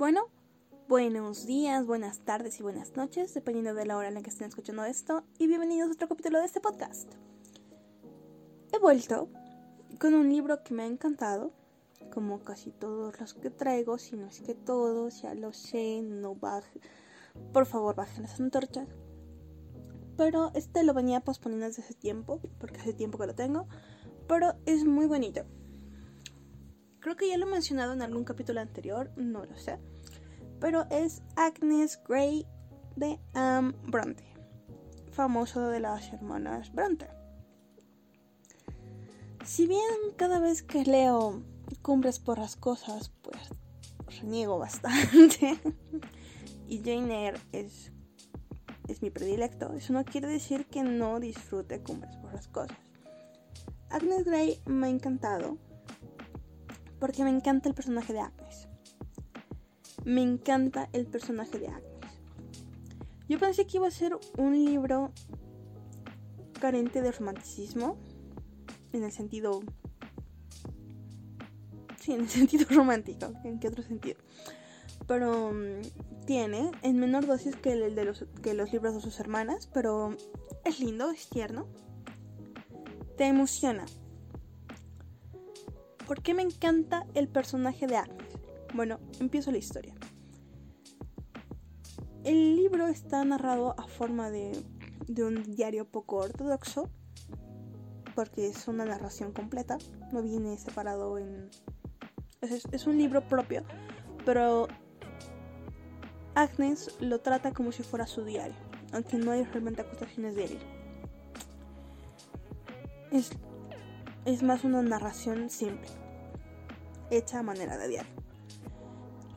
Bueno, buenos días, buenas tardes y buenas noches, dependiendo de la hora en la que estén escuchando esto, y bienvenidos a otro capítulo de este podcast. He vuelto con un libro que me ha encantado, como casi todos los que traigo, si no es que todos, ya lo sé, no baje, por favor bajen las antorchas. Pero este lo venía posponiendo desde hace tiempo, porque hace tiempo que lo tengo, pero es muy bonito. Creo que ya lo he mencionado en algún capítulo anterior, no lo sé. Pero es Agnes Grey de Anne Bronte, famoso de las hermanas Bronte. Si bien cada vez que leo Cumbres por las Cosas, pues reniego bastante. y Jane Eyre es, es mi predilecto. Eso no quiere decir que no disfrute Cumbres por las Cosas. Agnes Grey me ha encantado porque me encanta el personaje de Agnes. Me encanta el personaje de Agnes. Yo pensé que iba a ser un libro carente de romanticismo, en el sentido... Sí, en el sentido romántico, ¿en qué otro sentido? Pero mm, tiene en menor dosis que el de los, que los libros de sus hermanas, pero es lindo, es tierno. Te emociona, ¿Por qué me encanta el personaje de Agnes? Bueno, empiezo la historia. El libro está narrado a forma de, un diario poco ortodoxo, porque es una narración completa, no viene separado en... Es, es un libro propio, pero Agnes lo trata como si fuera su diario, aunque no hay realmente acusaciones de él. Es, es más una narración simple hecha a manera de diario.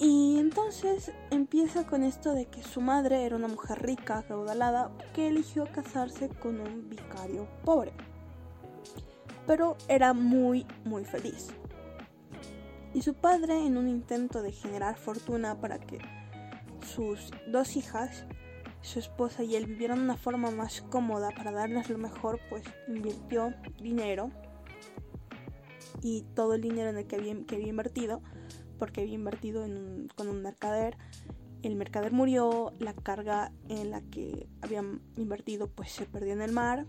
Y entonces empieza con esto de que su madre era una mujer rica, caudalada, que eligió casarse con un vicario pobre. Pero era muy, muy feliz. Y su padre, en un intento de generar fortuna para que sus dos hijas, su esposa y él vivieran una forma más cómoda para darles lo mejor, pues invirtió dinero y todo el dinero en el que había invertido, porque había invertido con un mercader, el mercader murió, la carga en la que habían invertido pues se perdió en el mar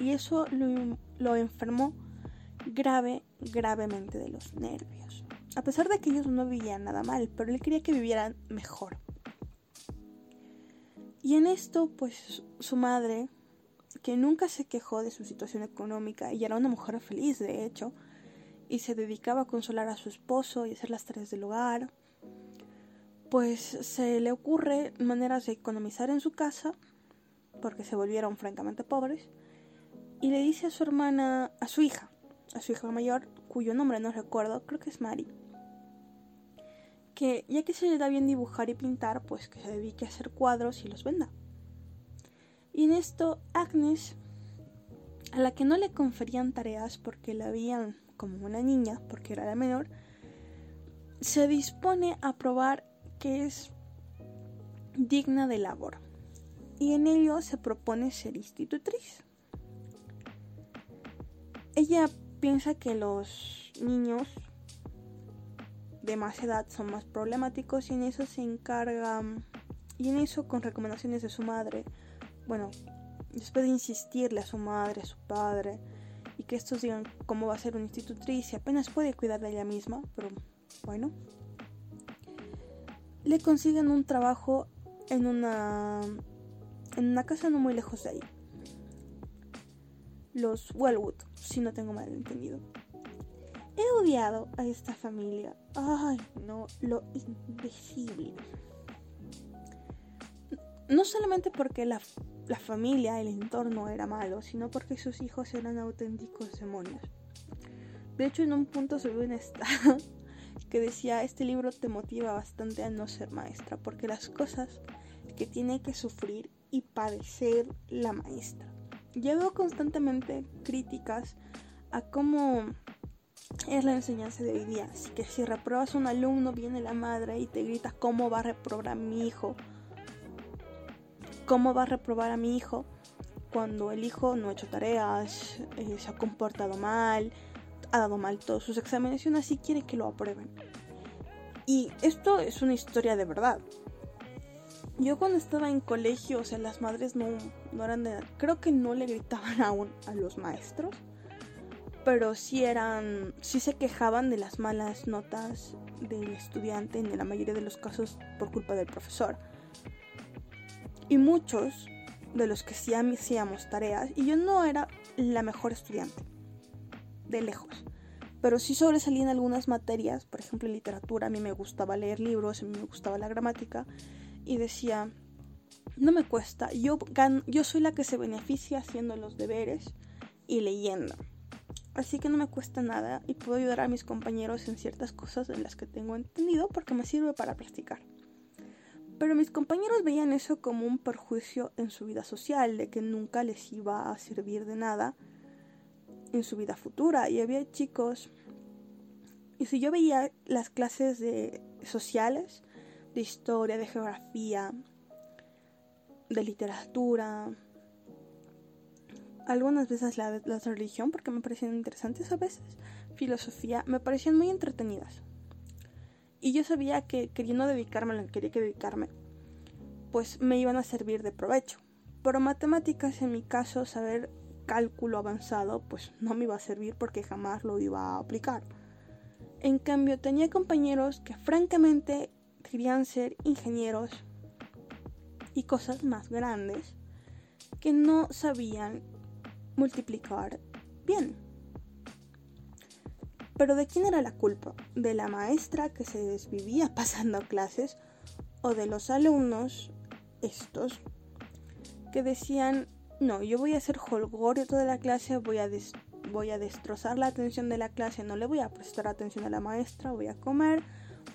y eso lo, lo enfermó grave, gravemente de los nervios. A pesar de que ellos no vivían nada mal, pero él quería que vivieran mejor. Y en esto, pues su madre, que nunca se quejó de su situación económica y era una mujer feliz, de hecho, y se dedicaba a consolar a su esposo y hacer las tareas del hogar, pues se le ocurre maneras de economizar en su casa, porque se volvieron francamente pobres, y le dice a su hermana, a su hija, a su hija mayor, cuyo nombre no recuerdo, creo que es Mari, que ya que se le da bien dibujar y pintar, pues que se dedique a hacer cuadros y los venda. Y en esto Agnes, a la que no le conferían tareas porque la habían como una niña, porque era la menor, se dispone a probar que es digna de labor. Y en ello se propone ser institutriz. Ella piensa que los niños de más edad son más problemáticos y en eso se encarga y en eso con recomendaciones de su madre, bueno, después de insistirle a su madre, a su padre, que estos digan cómo va a ser una institutriz y apenas puede cuidar de ella misma, pero bueno. Le consiguen un trabajo en una en una casa no muy lejos de ahí. Los Wellwood, si no tengo mal entendido. He odiado a esta familia. Ay, no, lo indecible. No solamente porque la la familia, el entorno era malo, sino porque sus hijos eran auténticos demonios. De hecho, en un punto ve un estado que decía, este libro te motiva bastante a no ser maestra, porque las cosas que tiene que sufrir y padecer la maestra. Yo constantemente críticas a cómo es la enseñanza de hoy día. Así que si repruebas a un alumno, viene la madre y te grita cómo va a reprobar mi hijo ¿Cómo va a reprobar a mi hijo cuando el hijo no ha hecho tareas, eh, se ha comportado mal, ha dado mal todos sus exámenes y aún así quiere que lo aprueben? Y esto es una historia de verdad. Yo cuando estaba en colegio, o sea, las madres no, no eran de... Creo que no le gritaban aún a los maestros, pero sí eran... sí se quejaban de las malas notas del estudiante en la mayoría de los casos por culpa del profesor. Y muchos de los que sí hacíamos tareas, y yo no era la mejor estudiante, de lejos, pero sí sobresalí en algunas materias, por ejemplo en literatura, a mí me gustaba leer libros, a mí me gustaba la gramática, y decía, no me cuesta, yo, yo soy la que se beneficia haciendo los deberes y leyendo. Así que no me cuesta nada y puedo ayudar a mis compañeros en ciertas cosas en las que tengo entendido porque me sirve para practicar. Pero mis compañeros veían eso como un perjuicio en su vida social, de que nunca les iba a servir de nada en su vida futura. Y había chicos, y si yo veía las clases de sociales, de historia, de geografía, de literatura, algunas veces la, de religión, porque me parecían interesantes a veces, filosofía, me parecían muy entretenidas. Y yo sabía que queriendo dedicarme a lo que quería que dedicarme, pues me iban a servir de provecho. Pero matemáticas, en mi caso, saber cálculo avanzado, pues no me iba a servir porque jamás lo iba a aplicar. En cambio, tenía compañeros que francamente querían ser ingenieros y cosas más grandes que no sabían multiplicar bien. Pero ¿de quién era la culpa? ¿De la maestra que se desvivía pasando clases o de los alumnos estos que decían, no, yo voy a hacer holgorio toda la clase, voy a, voy a destrozar la atención de la clase, no le voy a prestar atención a la maestra, voy a comer,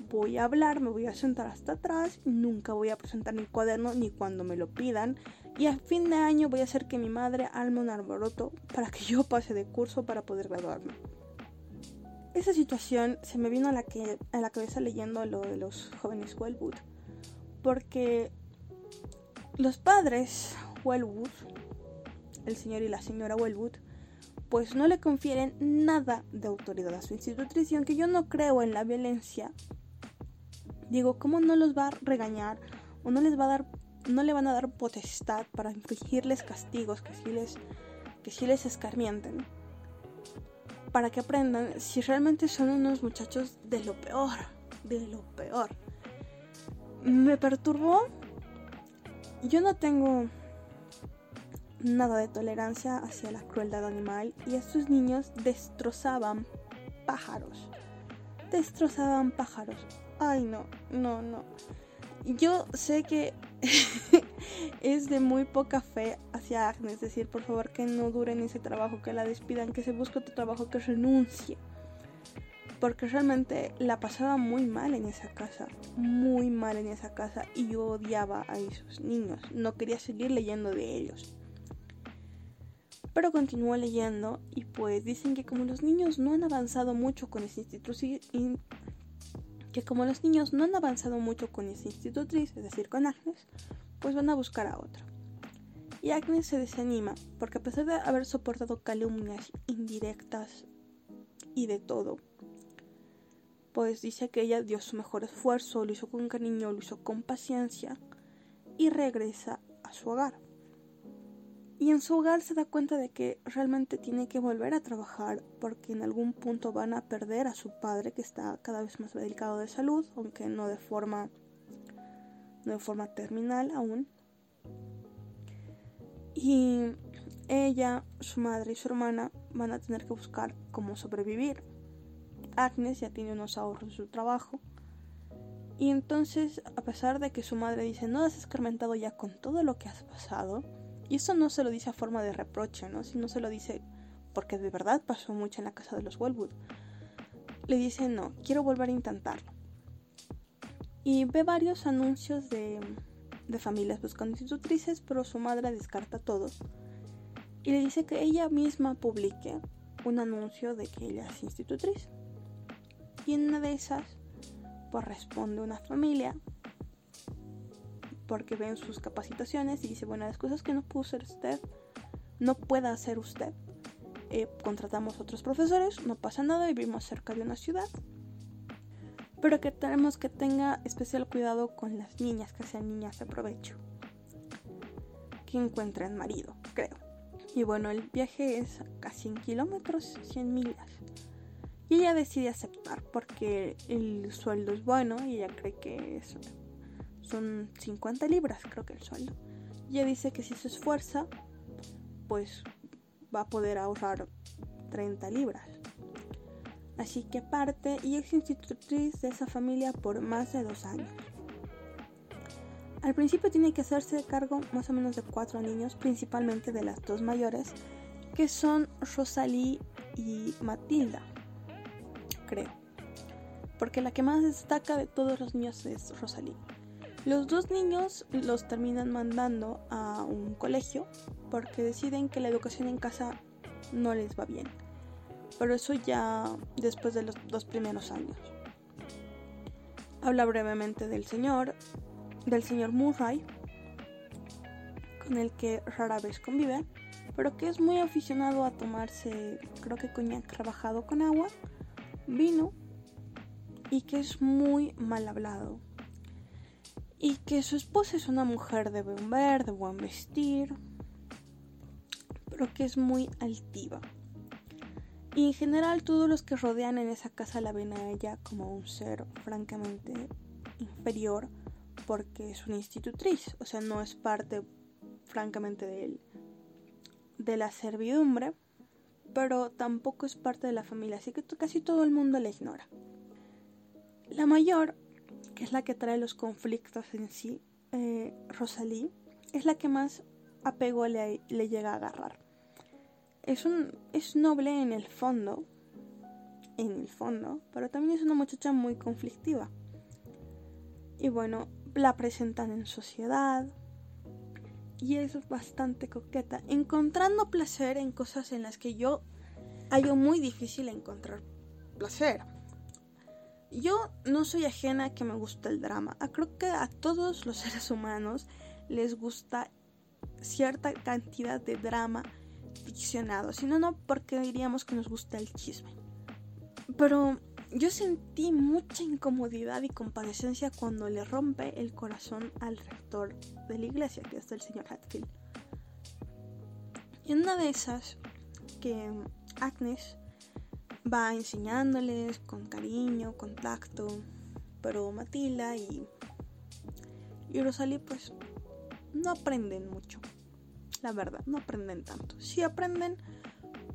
voy a hablar, me voy a sentar hasta atrás, nunca voy a presentar mi cuaderno ni cuando me lo pidan y a fin de año voy a hacer que mi madre alme un arboroto para que yo pase de curso para poder graduarme esa situación se me vino a la, que, a la cabeza leyendo lo de los jóvenes Wellwood. Porque los padres Wellwood, el señor y la señora Wellwood, pues no le confieren nada de autoridad a su institutriz y aunque yo no creo en la violencia, digo, ¿cómo no los va a regañar o no les va a dar, no le van a dar potestad para infligirles castigos que sí les, que sí les escarmienten? Para que aprendan si realmente son unos muchachos de lo peor, de lo peor. Me perturbó. Yo no tengo nada de tolerancia hacia la crueldad animal y estos niños destrozaban pájaros. Destrozaban pájaros. Ay, no, no, no. Yo sé que es de muy poca fe hacia Agnes. Es decir, por favor que no dure en ese trabajo, que la despidan, que se busque otro trabajo, que renuncie. Porque realmente la pasaba muy mal en esa casa, muy mal en esa casa y yo odiaba a esos niños. No quería seguir leyendo de ellos. Pero continuó leyendo y pues dicen que como los niños no han avanzado mucho con ese instituto que como los niños no han avanzado mucho con esa institutriz, es decir, con Agnes, pues van a buscar a otra. Y Agnes se desanima, porque a pesar de haber soportado calumnias indirectas y de todo, pues dice que ella dio su mejor esfuerzo, lo hizo con cariño, lo hizo con paciencia y regresa a su hogar. Y en su hogar se da cuenta de que realmente tiene que volver a trabajar porque en algún punto van a perder a su padre que está cada vez más delicado de salud, aunque no de forma no de forma terminal aún. Y ella, su madre y su hermana van a tener que buscar cómo sobrevivir. Agnes ya tiene unos ahorros de su trabajo. Y entonces, a pesar de que su madre dice, no has escarmentado ya con todo lo que has pasado, y eso no se lo dice a forma de reproche, ¿no? Sino se lo dice porque de verdad pasó mucho en la casa de los Wellwood. Le dice, no, quiero volver a intentarlo y ve varios anuncios de, familias buscando institutrices, pero su madre descarta todos y le dice que ella misma publique un anuncio de que ella es institutriz. Y en una de esas, pues responde una familia porque ven sus capacitaciones y dice, bueno, las cosas que no pudo hacer usted, no pueda hacer usted. Eh, contratamos otros profesores, no pasa nada, vivimos cerca de una ciudad pero que tenemos que tenga especial cuidado con las niñas, que sean niñas de provecho, que encuentren marido, creo. Y bueno, el viaje es casi 100 kilómetros, 100 millas. Y ella decide aceptar porque el sueldo es bueno y ella cree que es, son 50 libras, creo que el sueldo. Ella dice que si se esfuerza, pues va a poder ahorrar 30 libras. Así que parte y es institutriz de esa familia por más de dos años. Al principio tiene que hacerse cargo más o menos de cuatro niños, principalmente de las dos mayores, que son Rosalie y Matilda creo. Porque la que más destaca de todos los niños es Rosalía. Los dos niños los terminan mandando a un colegio porque deciden que la educación en casa no les va bien. Pero eso ya después de los dos primeros años. Habla brevemente del señor, del señor Murray, con el que rara vez convive, pero que es muy aficionado a tomarse, creo que coñac rebajado con agua vino y que es muy mal hablado. Y que su esposa es una mujer de buen ver, de buen vestir, pero que es muy altiva. Y en general todos los que rodean en esa casa la ven a ella como un ser francamente inferior porque es una institutriz, o sea, no es parte francamente de, de la servidumbre pero tampoco es parte de la familia, así que casi todo el mundo la ignora. La mayor, que es la que trae los conflictos en sí, eh, es la que más apego le, le llega a agarrar. Es, un, es noble en el fondo, en el fondo, pero también es una muchacha muy conflictiva. Y bueno, la presentan en sociedad, y es bastante coqueta, encontrando placer en cosas en las que yo hallo muy difícil encontrar placer. Yo no soy ajena a que me gusta el drama. Ah, creo que a todos los seres humanos les gusta cierta cantidad de drama ficcionado. Si no, no, porque diríamos que nos gusta el chisme. Pero yo sentí mucha incomodidad y compadecencia cuando le rompe el corazón al rector de la iglesia, que es el señor Hatfield. Y en una de esas, que Agnes va enseñándoles con cariño, con tacto, pero Matilda y, y Rosalie pues no aprenden mucho, la verdad, no aprenden tanto. Sí aprenden,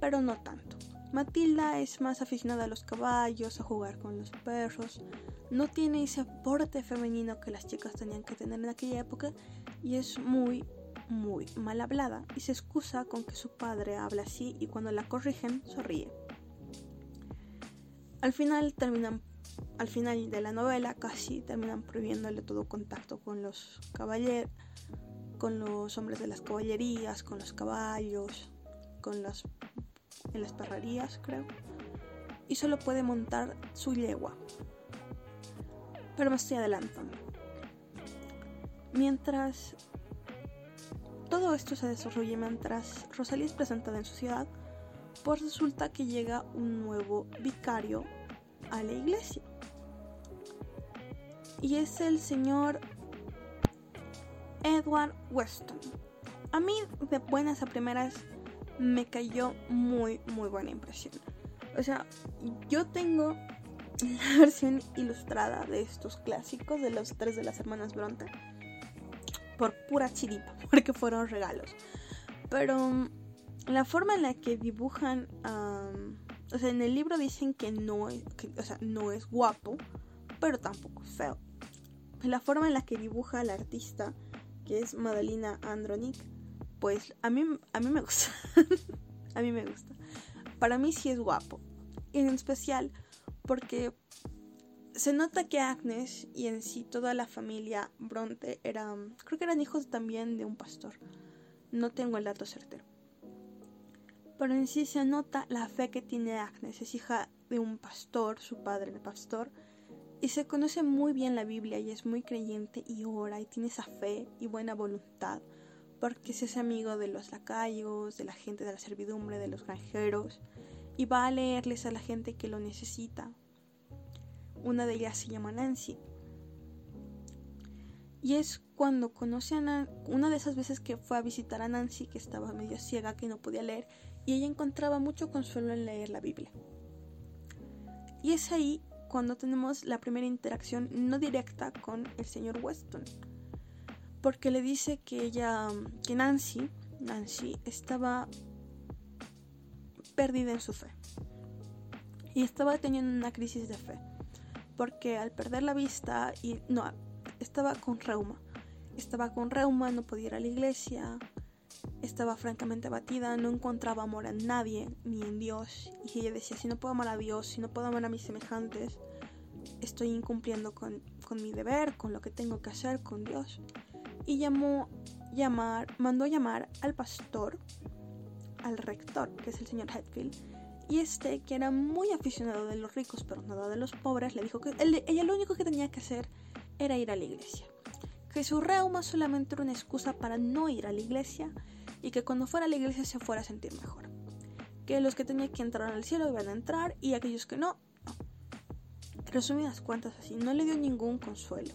pero no tanto. Matilda es más aficionada a los caballos, a jugar con los perros. No tiene ese aporte femenino que las chicas tenían que tener en aquella época y es muy, muy mal hablada y se excusa con que su padre habla así y cuando la corrigen sonríe. Al final terminan, al final de la novela casi terminan prohibiéndole todo contacto con los caballeros, con los hombres de las caballerías, con los caballos, con las en las perrerías, creo, y solo puede montar su yegua. Pero me estoy adelantando. Mientras todo esto se desarrolla, mientras Rosalía es presentada en su ciudad, pues resulta que llega un nuevo vicario a la iglesia. Y es el señor Edward Weston. A mí, de buenas a primeras, me cayó muy, muy buena impresión. O sea, yo tengo la versión ilustrada de estos clásicos de los tres de las hermanas Bronte por pura chiripa, porque fueron regalos. Pero la forma en la que dibujan, o sea, en el libro dicen que no es, o sea, no es guapo, pero tampoco es feo. La forma en la que dibuja el artista, que es Madalina Andronic, pues a mí, a mí me gusta. a mí me gusta. Para mí sí es guapo. En especial porque se nota que Agnes y en sí toda la familia Bronte eran, creo que eran hijos también de un pastor. No tengo el dato certero. Pero en sí se nota la fe que tiene Agnes. Es hija de un pastor, su padre el pastor. Y se conoce muy bien la Biblia y es muy creyente y ora y tiene esa fe y buena voluntad porque se hace amigo de los lacayos, de la gente de la servidumbre, de los granjeros, y va a leerles a la gente que lo necesita. una de ellas se llama Nancy. Y es cuando conoce a Nancy, una de esas veces que fue a visitar a Nancy, que estaba medio ciega, que no podía leer, y ella encontraba mucho consuelo en leer la Biblia. Y es ahí cuando tenemos la primera interacción no directa con el señor Weston. Porque le dice que ella, que Nancy, Nancy estaba perdida en su fe. Y estaba teniendo una crisis de fe. Porque al perder la vista, y no, estaba con reuma. Estaba con reuma, no podía ir a la iglesia. Estaba francamente abatida, no encontraba amor en nadie, ni en Dios. Y ella decía, si no puedo amar a Dios, si no puedo amar a mis semejantes, estoy incumpliendo con, con mi deber, con lo que tengo que hacer con Dios. Y llamó, llamar, mandó llamar al pastor al rector, que es el señor Hetfield, y este, que era muy aficionado de los ricos pero nada de los pobres, le dijo que ella lo único que tenía que hacer era ir a la iglesia. Que su reuma solamente era una excusa para no ir a la iglesia y que cuando fuera a la iglesia se fuera a sentir mejor. Que los que tenían que entrar al cielo iban a entrar y aquellos que no, no. Resumidas cuentas así, no le dio ningún consuelo.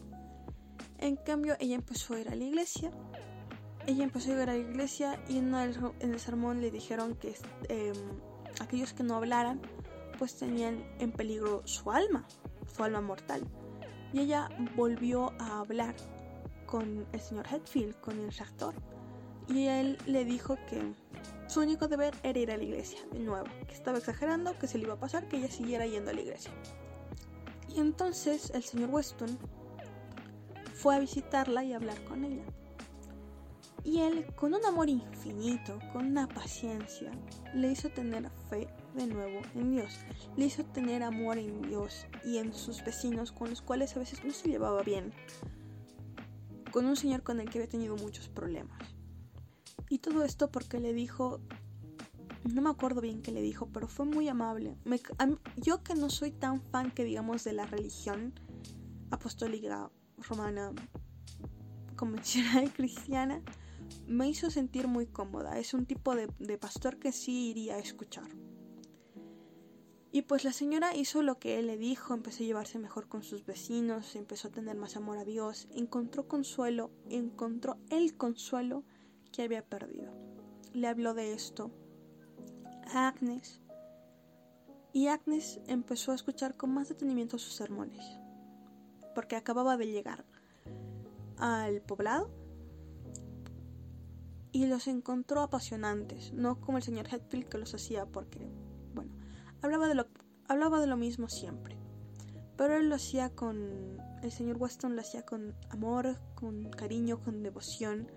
En cambio, ella empezó a ir a la iglesia ella empezó a ir a la iglesia y en, el sermón le dijeron que em, aquellos que no hablaran pues tenían en peligro su alma, su alma mortal. Y ella volvió a hablar con el señor Hetfield, con el rector. Y él le dijo que su único deber era ir a la iglesia, de nuevo, que estaba exagerando, que se le iba a pasar, que ella siguiera yendo a la iglesia. Y entonces el señor Weston fue a visitarla y a hablar con ella. Y él, con un amor infinito, con una paciencia, le hizo tener fe de nuevo en Dios. Le hizo tener amor en Dios y en sus vecinos con los cuales a veces no se llevaba bien. Con un señor con el que había tenido muchos problemas. Y todo esto porque le dijo, no me acuerdo bien qué le dijo, pero fue muy amable. yo que no soy tan fan que digamos de la religión apostólica romana convencional cristiana, me hizo sentir muy cómoda. Es un tipo de, pastor que sí iría a escuchar. Y pues la señora hizo lo que él le dijo, empezó a llevarse mejor con sus vecinos, empezó a tener más amor a Dios, encontró consuelo, encontró el consuelo que había perdido. Le habló de esto a Agnes y Agnes empezó a escuchar con más detenimiento sus sermones, porque acababa de llegar al poblado y los encontró apasionantes, no como el señor Hetfield que los hacía porque, hablaba de lo, hablaba de lo mismo siempre. Pero él lo hacía con, el señor Weston lo hacía con amor, con cariño, con devoción,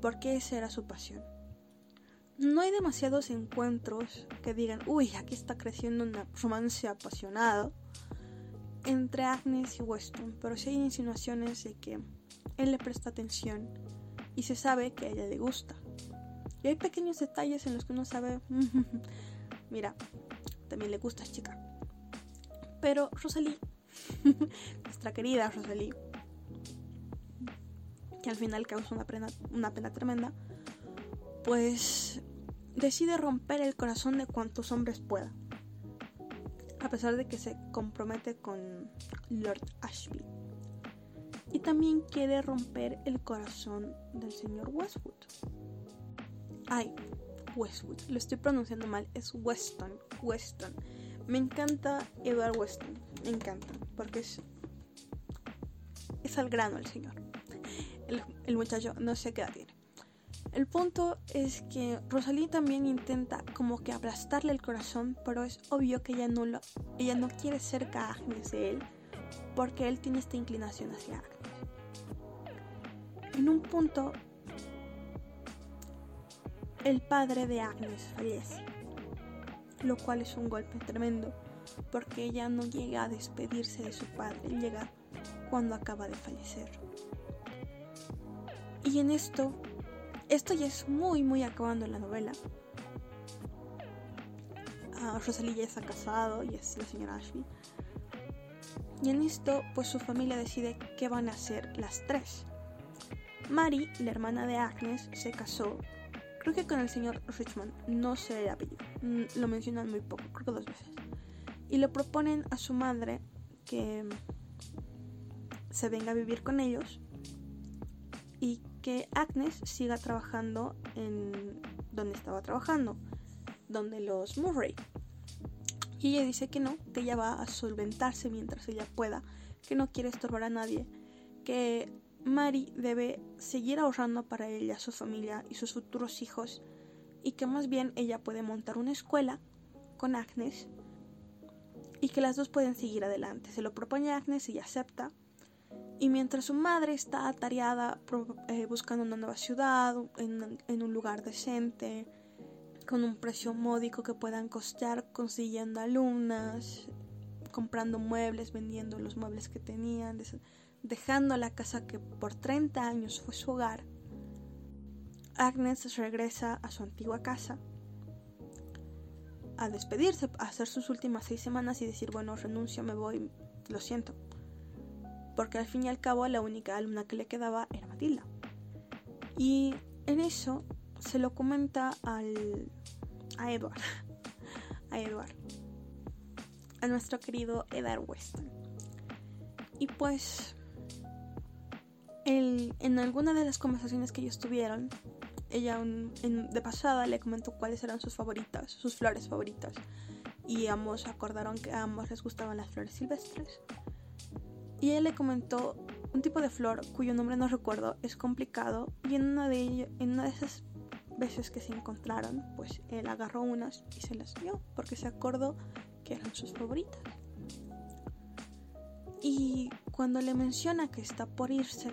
porque esa era su pasión. No hay demasiados encuentros que digan, uy, aquí está creciendo un romance apasionado entre Agnes y Weston, pero sí hay insinuaciones de que él le presta atención y se sabe que a ella le gusta. Y hay pequeños detalles en los que uno sabe, mira, también le gusta chica. Pero Rosalie, nuestra querida Rosalie, que al final causa una pena, una pena tremenda, pues decide romper el corazón de cuantos hombres pueda. A pesar de que se compromete con Lord Ashby y también quiere romper el corazón del señor Westwood. Ay, Westwood, lo estoy pronunciando mal, es Weston, Weston. Me encanta Edward Weston, me encanta, porque es, es al grano el señor. El, muchacho no sé qué edad tiene. El punto es que Rosalie también intenta como que aplastarle el corazón, pero es obvio que ella no, lo, ella no quiere a Agnes de él, porque él tiene esta inclinación hacia Agnes. En un punto, el padre de Agnes fallece, lo cual es un golpe tremendo, porque ella no llega a despedirse de su padre, llega cuando acaba de fallecer. Y en esto, esto ya es muy, muy acabando la novela. Uh, Rosalie ya está casado y es la señora Ashby. Y en esto, pues su familia decide qué van a hacer las tres. Mary, la hermana de Agnes, se casó, creo que con el señor Richmond, no sé el apellido, mm, lo mencionan muy poco, creo que dos veces. Y le proponen a su madre que se venga a vivir con ellos y que Agnes siga trabajando en donde estaba trabajando, donde los Murray. Y ella dice que no, que ella va a solventarse mientras ella pueda, que no quiere estorbar a nadie, que Mary debe seguir ahorrando para ella, su familia y sus futuros hijos, y que más bien ella puede montar una escuela con Agnes y que las dos pueden seguir adelante. Se lo propone Agnes y acepta. Y mientras su madre está atareada eh, buscando una nueva ciudad, en, en un lugar decente, con un precio módico que puedan costear, consiguiendo alumnas, comprando muebles, vendiendo los muebles que tenían, dejando la casa que por 30 años fue su hogar, Agnes regresa a su antigua casa a despedirse, a hacer sus últimas seis semanas y decir, bueno, renuncio, me voy, lo siento. Porque al fin y al cabo la única alumna que le quedaba era Matilda. Y en eso se lo comenta al, a Edward. A Edward. A nuestro querido Edward Weston. Y pues en alguna de las conversaciones que ellos tuvieron, ella de pasada le comentó cuáles eran sus favoritas, sus flores favoritas. Y ambos acordaron que a ambos les gustaban las flores silvestres. Y ella le comentó un tipo de flor cuyo nombre no recuerdo, es complicado. Y en una de, en una de esas veces que se encontraron, pues él agarró unas y se las dio, porque se acordó que eran sus favoritas. Y cuando le menciona que está por irse,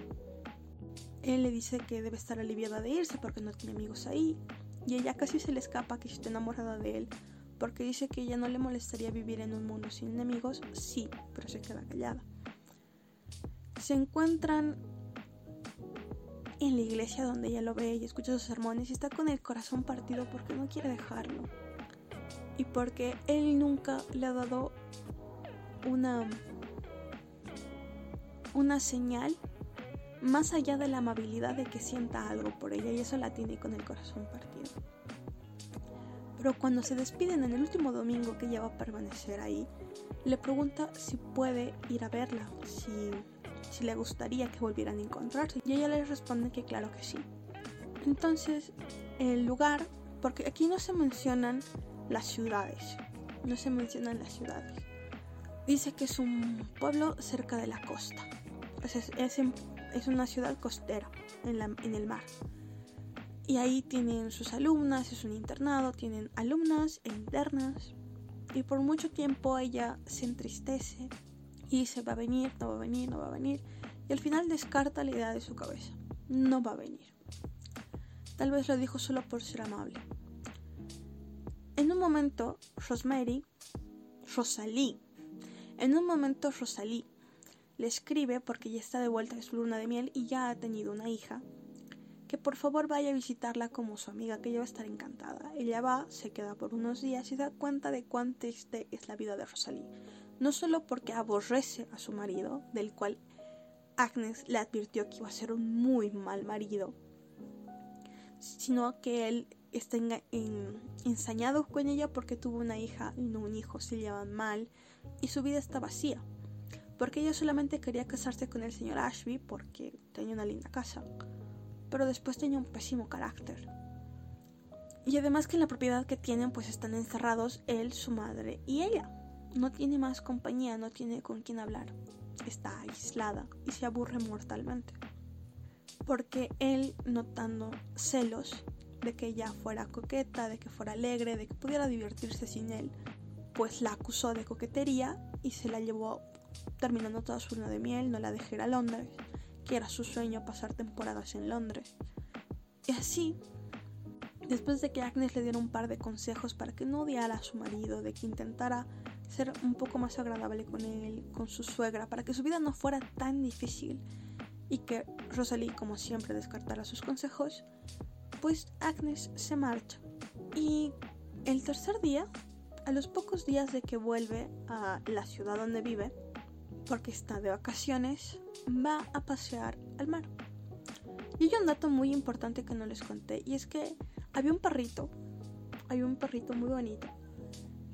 él le dice que debe estar aliviada de irse porque no tiene amigos ahí. Y ella casi se le escapa que está enamorada de él porque dice que ella no le molestaría vivir en un mundo sin enemigos. Sí, pero se queda callada. Se encuentran en la iglesia donde ella lo ve y escucha sus sermones y está con el corazón partido porque no quiere dejarlo. Y porque él nunca le ha dado una una señal más allá de la amabilidad de que sienta algo por ella y eso la tiene con el corazón partido. Pero cuando se despiden en el último domingo que ella va a permanecer ahí, le pregunta si puede ir a verla, si, si le gustaría que volvieran a encontrarse. Y ella le responde que claro que sí. Entonces, el lugar, porque aquí no se mencionan las ciudades, no se mencionan las ciudades. Dice que es un pueblo cerca de la costa. Es, es en una ciudad costera en, el mar. Y ahí tienen sus alumnas, es un internado, tienen alumnas e internas. Y por mucho tiempo ella se entristece y dice va a venir, no va a venir, no va a venir. Y al final descarta la idea de su cabeza. No va a venir. Tal vez lo dijo solo por ser amable. En un momento, Rosemary, Rosalie, en un momento Rosalie le escribe porque ya está de vuelta de su luna de miel y ya ha tenido una hija, que por favor vaya a visitarla como su amiga, que ella va a estar encantada. Ella va, se queda por unos días y da cuenta de cuán triste es la vida de Rosalie, no solo porque aborrece a su marido, del cual Agnes le advirtió que iba a ser un muy mal marido, sino que él está ensañado con ella porque tuvo una hija y no un hijo, se llevan mal y su vida está vacía porque ella solamente quería casarse con el señor Ashby porque tenía una linda casa, pero después tenía un pésimo carácter. Y además que en la propiedad que tienen pues están encerrados él, su madre y ella. No tiene más compañía, no tiene con quién hablar. Está aislada y se aburre mortalmente. Porque él, notando celos de que ella fuera coqueta, de que fuera alegre, de que pudiera divertirse sin él, pues la acusó de coquetería y se la llevó terminando toda su luna de miel, no la dejé a Londres, que era su sueño pasar temporadas en Londres. Y así, después de que Agnes le diera un par de consejos para que no odiara a su marido, de que intentara ser un poco más agradable con él, con su suegra, para que su vida no fuera tan difícil, y que Rosalie, como siempre, descartara sus consejos, pues Agnes se marcha. Y el tercer día, a los pocos días de que vuelve a la ciudad donde vive, porque está de vacaciones, va a pasear al mar. Y hay un dato muy importante que no les conté, y es que había un perrito, había un perrito muy bonito,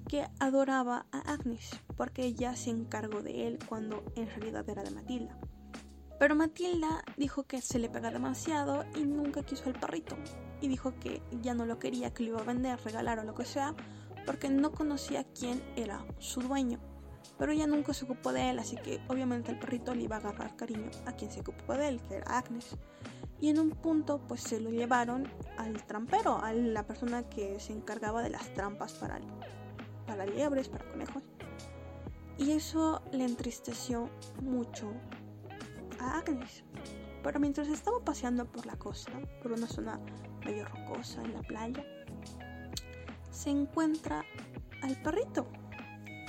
que adoraba a Agnes porque ella se encargó de él cuando en realidad era de Matilda. Pero Matilda dijo que se le pega demasiado y nunca quiso el perrito. Y dijo que ya no lo quería, que lo iba a vender, regalar o lo que sea, porque no conocía quién era su dueño. Pero ella nunca se ocupó de él, así que obviamente el perrito le iba a agarrar cariño a quien se ocupó de él, que era Agnes. Y en un punto pues se lo llevaron al trampero, a la persona que se encargaba de las trampas para, para liebres, para conejos. Y eso le entristeció mucho a Agnes. Pero mientras estaba paseando por la costa, por una zona medio rocosa en la playa, se encuentra al perrito.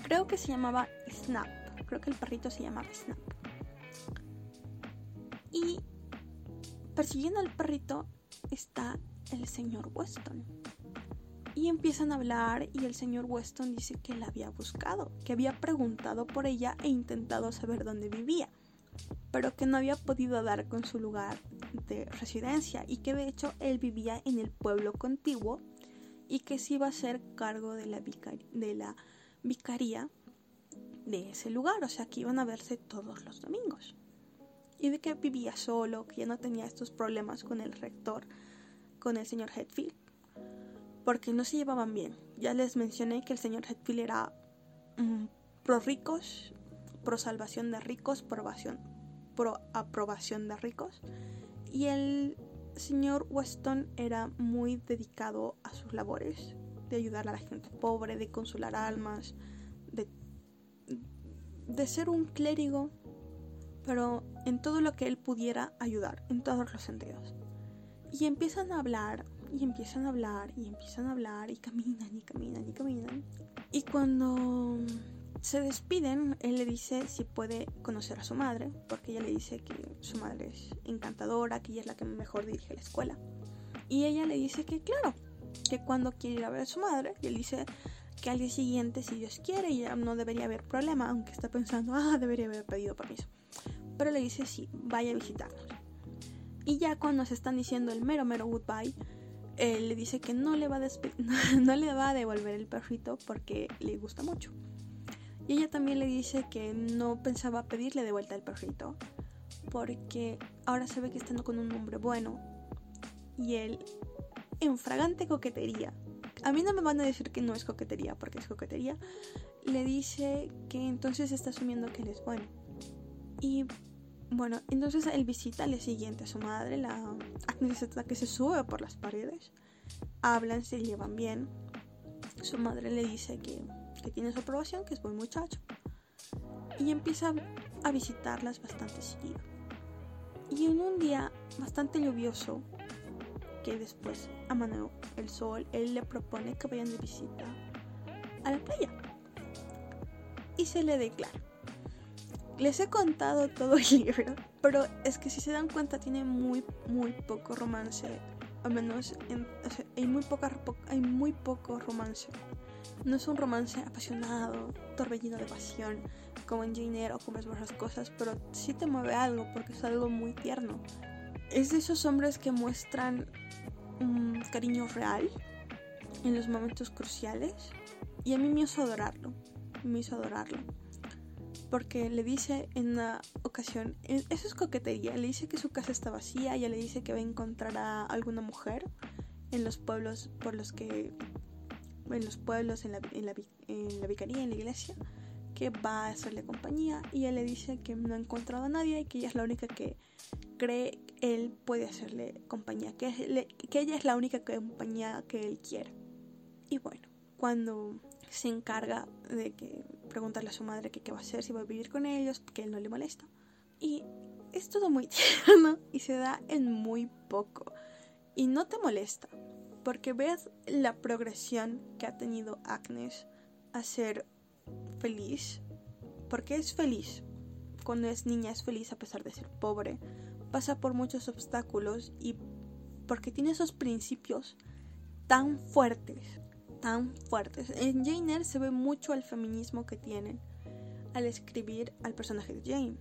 Creo que se llamaba Snap. Creo que el perrito se llamaba Snap. Y persiguiendo al perrito está el señor Weston. Y empiezan a hablar y el señor Weston dice que la había buscado, que había preguntado por ella e intentado saber dónde vivía, pero que no había podido dar con su lugar de residencia y que de hecho él vivía en el pueblo contiguo y que se iba a hacer cargo de la, de la vicaría de ese lugar, o sea que iban a verse todos los domingos. Y de que vivía solo, que ya no tenía estos problemas con el rector, con el señor Hetfield, porque no se llevaban bien. Ya les mencioné que el señor Hetfield era mm, pro ricos, pro salvación de ricos, aprobación, pro aprobación de ricos, y el señor Weston era muy dedicado a sus labores, ayudar a la gente pobre, de consolar almas, de, de ser un clérigo, pero en todo lo que él pudiera ayudar, en todos los sentidos. Y empiezan a hablar, y empiezan a hablar, y empiezan a hablar, y caminan, y caminan, y caminan. Y cuando se despiden, él le dice si puede conocer a su madre, porque ella le dice que su madre es encantadora, que ella es la que mejor dirige la escuela. Y ella le dice que claro, que cuando quiere ir a ver a su madre, y él dice que al día siguiente, si Dios quiere, ya no debería haber problema, aunque está pensando, ah, debería haber pedido permiso. Pero le dice sí, vaya a visitarnos. Y ya cuando se están diciendo el mero mero goodbye, él le dice que no le va a, no le va a devolver el perrito porque le gusta mucho. Y ella también le dice que no pensaba pedirle de vuelta el perrito, porque ahora se ve que está con un hombre bueno. Y él, en fragante coquetería, a mí no me van a decir que no es coquetería, porque es coquetería, le dice que entonces está asumiendo que él es bueno. Y bueno, entonces él visita al día siguiente a su madre, la Agnes que se sube por las paredes, hablan, se llevan bien. Su madre le dice que que tiene su aprobación, que es buen muchacho. Y empieza a visitarlas bastante seguido. Y en un día bastante lluvioso, que después amaneció el sol, él le propone que vayan de visita a la playa. Y se le declara. Les he contado todo el libro, pero es que si se dan cuenta tiene muy, muy poco romance. Al menos hay, muy poca, hay muy poco romance. No es un romance apasionado, torbellino de pasión, como en Jane Eyre o como esas cosas, pero sí te mueve algo porque es algo muy tierno. Es de esos hombres que muestran un cariño real en los momentos cruciales y a mí me hizo adorarlo, me hizo adorarlo. Porque le dice en una ocasión, eso es coquetería, le dice que su casa está vacía, ella le dice que va a encontrar a alguna mujer en los pueblos por los que en los pueblos, en la, en, la, en la vicaría, en la iglesia, que va a hacerle compañía y él le dice que no ha encontrado a nadie y que ella es la única que cree él puede hacerle compañía, que, ella es la única compañía que él quiere. Y bueno, cuando se encarga de preguntarle a su madre qué va a hacer, si va a vivir con ellos, que él no le molesta. Y es todo muy tierno y se da en muy poco. Y no te molesta, porque ves la progresión que ha tenido Agnes a ser feliz, porque es feliz. Cuando es niña es feliz a pesar de ser pobre, pasa por muchos obstáculos y porque tiene esos principios tan fuertes, tan fuertes. En Jane Eyre se ve mucho el feminismo que tienen al escribir al personaje de Jane.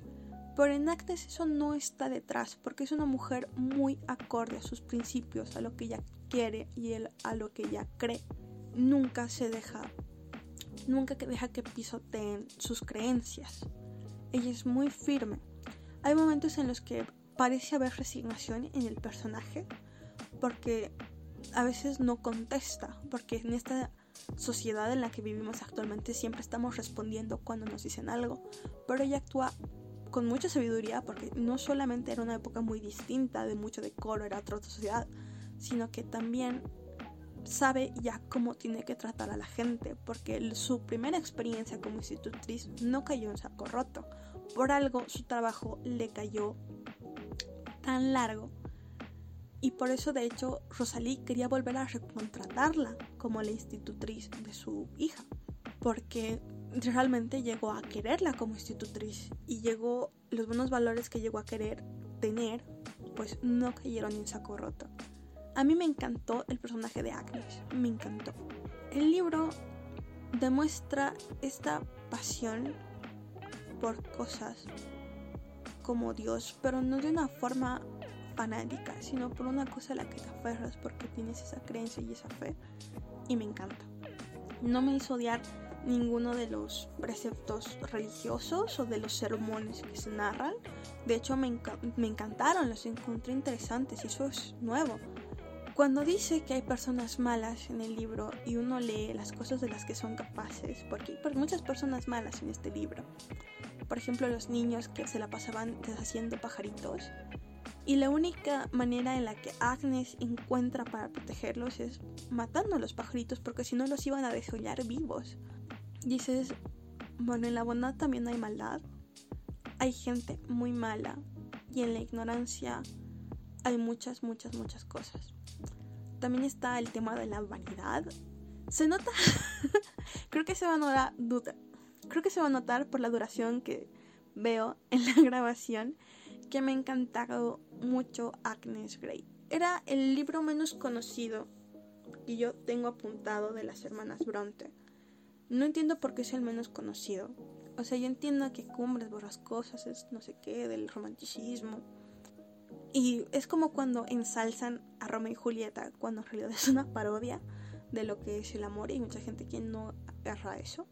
Pero en Agnes eso no está detrás, porque es una mujer muy acorde a sus principios, a lo que ella quiere y a lo que ella cree. Nunca se deja nunca deja que pisoteen sus creencias. Ella es muy firme. Hay momentos en los que parece haber resignación en el personaje porque a veces no contesta, porque en esta sociedad en la que vivimos actualmente siempre estamos respondiendo cuando nos dicen algo, pero ella actúa con mucha sabiduría porque no solamente era una época muy distinta, de mucho decoro, era otra sociedad, sino que también sabe ya cómo tiene que tratar a la gente, porque su primera experiencia como institutriz no cayó en saco roto. Por algo su trabajo le cayó tan largo. Y por eso, de hecho, Rosalí quería volver a recontratarla como la institutriz de su hija. Porque realmente llegó a quererla como institutriz. Y llegó, los buenos valores que llegó a querer tener, pues no cayeron en saco roto. A mí me encantó el personaje de Agnes, me encantó. El libro demuestra esta pasión por cosas como Dios, pero no de una forma fanática, sino por una cosa a la que te aferras porque tienes esa creencia y esa fe. Y me encanta. No me hizo odiar ninguno de los preceptos religiosos o de los sermones que se narran. De hecho, me, encantaron, los encontré interesantes y eso es nuevo. Cuando dice que hay personas malas en el libro y uno lee las cosas de las que son capaces, porque hay muchas personas malas en este libro. Por ejemplo, los niños que se la pasaban deshaciendo pajaritos. Y la única manera en la que Agnes encuentra para protegerlos es matando a los pajaritos, porque si no los iban a desollar vivos. Dices, bueno, en la bondad también hay maldad. Hay gente muy mala. Y en la ignorancia hay muchas, muchas, muchas cosas. También está el tema de la vanidad. Se nota, creo que se va a notar, creo que se va a notar por la duración que veo en la grabación que me ha encantado mucho Agnes Grey. Era el libro menos conocido que yo tengo apuntado de las hermanas Bronte. No entiendo por qué es el menos conocido. O sea, yo entiendo que Cumbres Borrascosas es no sé qué, del romanticismo y es como cuando ensalzan a Romeo y Julieta, cuando en realidad es una parodia de lo que es el amor y mucha gente que no agarra eso.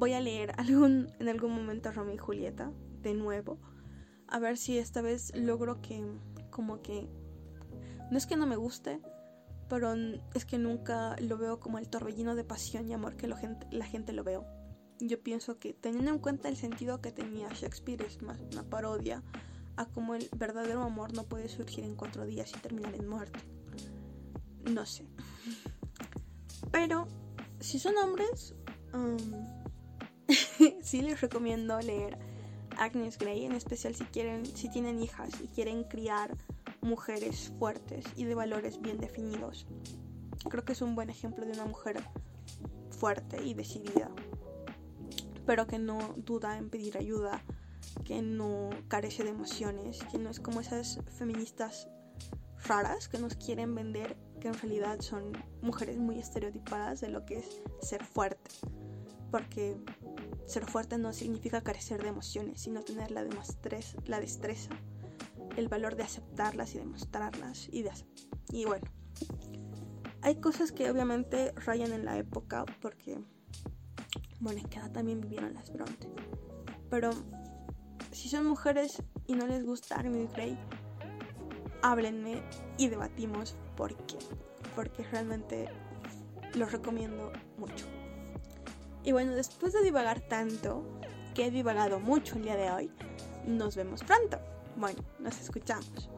Voy a leer en algún momento a Romeo y Julieta de nuevo, a ver si esta vez logro que, como que, no es que no me guste, pero es que nunca lo veo como el torbellino de pasión y amor que la gente, lo veo. Yo pienso que teniendo en cuenta el sentido que tenía Shakespeare es más una parodia a cómo el verdadero amor no puede surgir en cuatro días y terminar en muerte. No sé. Pero si son hombres, sí les recomiendo leer Agnes Grey, en especial si quieren, si tienen hijas y quieren criar mujeres fuertes y de valores bien definidos. Creo que es un buen ejemplo de una mujer fuerte y decidida, pero que no duda en pedir ayuda que no carece de emociones, que no es como esas feministas raras que nos quieren vender, que en realidad son mujeres muy estereotipadas de lo que es ser fuerte. Porque ser fuerte no significa carecer de emociones, sino tener la, la destreza, el valor de aceptarlas y demostrarlas. Y, de, y bueno, hay cosas que obviamente rayan en la época porque, bueno, en cada también vivieron las Bronte. Pero si son mujeres y no les gusta Agnes Grey, háblenme y debatimos por qué. Porque realmente los recomiendo mucho. Y bueno, después de divagar tanto, que he divagado mucho el día de hoy, nos vemos pronto. Bueno, nos escuchamos.